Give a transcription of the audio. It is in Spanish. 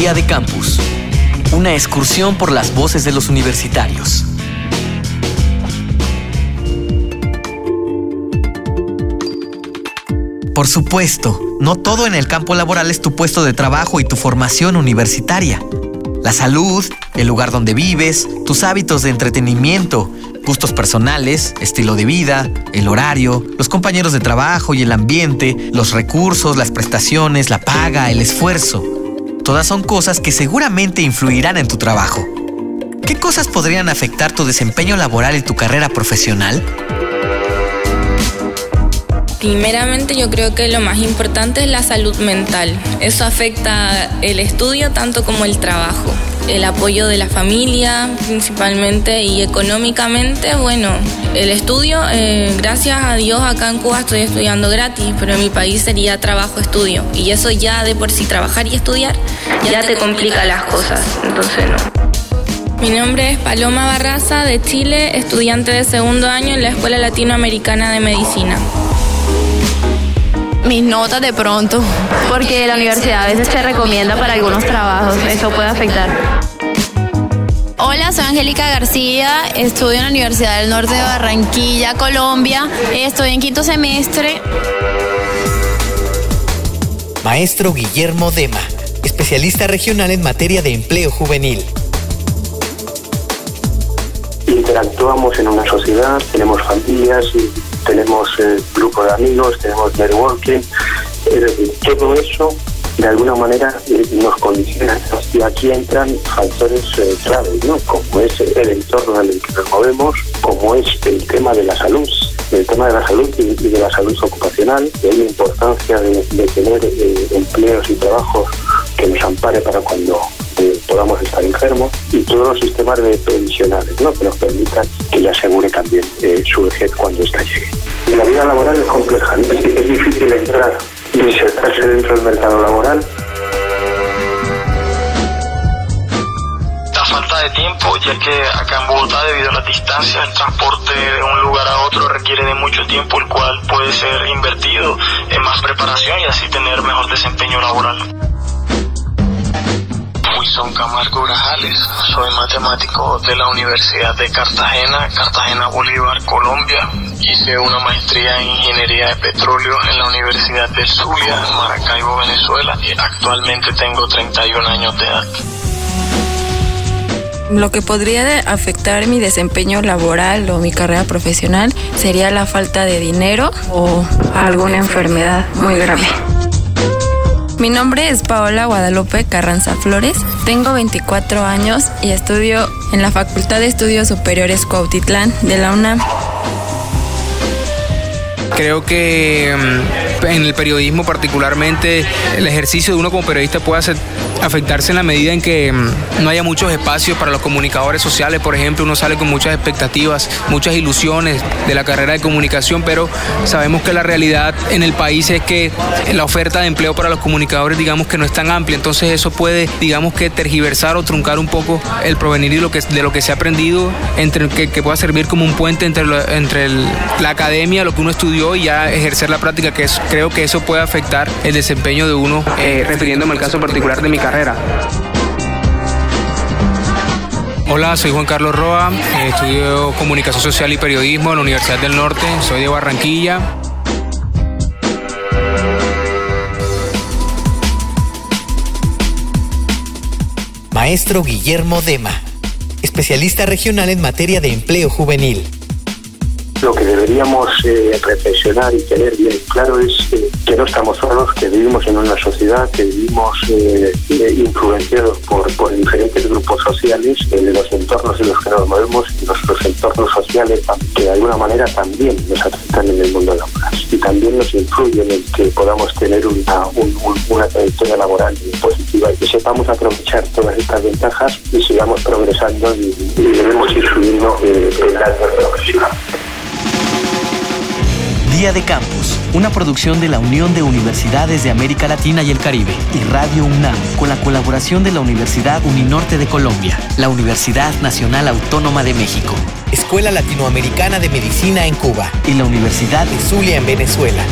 Día de Campus. Una excursión por las voces de los universitarios. Por supuesto, no todo en el campo laboral es tu puesto de trabajo y tu formación universitaria. La salud, el lugar donde vives, tus hábitos de entretenimiento, gustos personales, estilo de vida, el horario, los compañeros de trabajo y el ambiente, los recursos, las prestaciones, la paga, el esfuerzo. Todas son cosas que seguramente influirán en tu trabajo. ¿Qué cosas podrían afectar tu desempeño laboral y tu carrera profesional? Primeramente yo creo que lo más importante es la salud mental. Eso afecta el estudio tanto como el trabajo. El apoyo de la familia principalmente y económicamente, bueno, el estudio, eh, gracias a Dios acá en Cuba estoy estudiando gratis, pero en mi país sería trabajo-estudio. Y eso ya de por sí trabajar y estudiar ya, te complica las cosas, entonces no. Mi nombre es Paloma Barraza de Chile, estudiante de segundo año en la Escuela Latinoamericana de Medicina mis notas de pronto, porque la universidad a veces te recomienda para algunos trabajos, eso puede afectar. Hola, soy Angélica García, estudio en la Universidad del Norte de Barranquilla, Colombia, estoy en quinto semestre. Maestro Guillermo Dema, especialista regional en materia de empleo juvenil interactuamos en una sociedad, tenemos familias, tenemos eh, grupos de amigos, tenemos networking, es decir, todo eso de alguna manera eh, nos condiciona y aquí entran factores eh, claves, ¿no? como es el entorno en el que nos movemos, como es el tema de la salud, el tema de la salud y, de la salud ocupacional, y la importancia de, tener empleos y trabajos que nos ampare para cuando podamos estar enfermos y todos los sistemas de previsionales ¿no? que nos permitan que le asegure también su vejez cuando esta llegue. La vida laboral es compleja, es difícil entrar y insertarse dentro del mercado laboral. De tiempo, ya que acá en Bogotá, debido a las distancias, el transporte de un lugar a otro requiere de mucho tiempo, el cual puede ser invertido en más preparación y así tener mejor desempeño laboral. Wilson Camargo Grajales, soy matemático de la Universidad de Cartagena, Cartagena Bolívar, Colombia. Hice una maestría en Ingeniería de Petróleo en la Universidad de Zulia, Maracaibo, Venezuela. Actualmente tengo 31 años de edad. Lo que podría afectar mi desempeño laboral o mi carrera profesional sería la falta de dinero o alguna enfermedad muy grave. Mi nombre es Paola Guadalupe Carranza Flores, tengo 24 años y estudio en la Facultad de Estudios Superiores Cuautitlán de la UNAM. Creo que mm, en el periodismo particularmente el ejercicio de uno como periodista puede afectarse en la medida en que mm, no haya muchos espacios para los comunicadores sociales, por ejemplo, uno sale con muchas expectativas, muchas ilusiones de la carrera de comunicación, pero sabemos que la realidad en el país es que la oferta de empleo para los comunicadores digamos que no es tan amplia, entonces eso puede digamos que tergiversar o truncar un poco el provenir de lo que, de lo que se ha aprendido, entre, que, que pueda servir como un puente entre, entre la academia, lo que uno estudió y ya ejercer la práctica, que es, creo que eso puede afectar el desempeño de uno, eh, refiriéndome al caso particular de mi carrera. Hola, soy Juan Carlos Roa, eh, estudio comunicación social y periodismo en la Universidad del Norte, soy de Barranquilla. Maestro Guillermo Dema, especialista regional en materia de empleo juvenil lo que deberíamos eh, reflexionar y tener bien claro es eh, que no estamos solos, que vivimos en una sociedad, que vivimos eh, influenciados por, por, diferentes grupos sociales en los entornos en los que nos movemos y nuestros entornos sociales que de alguna manera también nos afectan en el mundo laboral y también nos influyen en que podamos tener una, trayectoria laboral positiva y que sepamos aprovechar todas estas ventajas y sigamos progresando y, debemos ir subiendo el grado profesional. Día de Campus, una producción de la Unión de Universidades de América Latina y el Caribe y Radio UNAM, con la colaboración de la Universidad Uninorte de Colombia, la Universidad Nacional Autónoma de México, Escuela Latinoamericana de Medicina en Cuba y la Universidad de Zulia en Venezuela.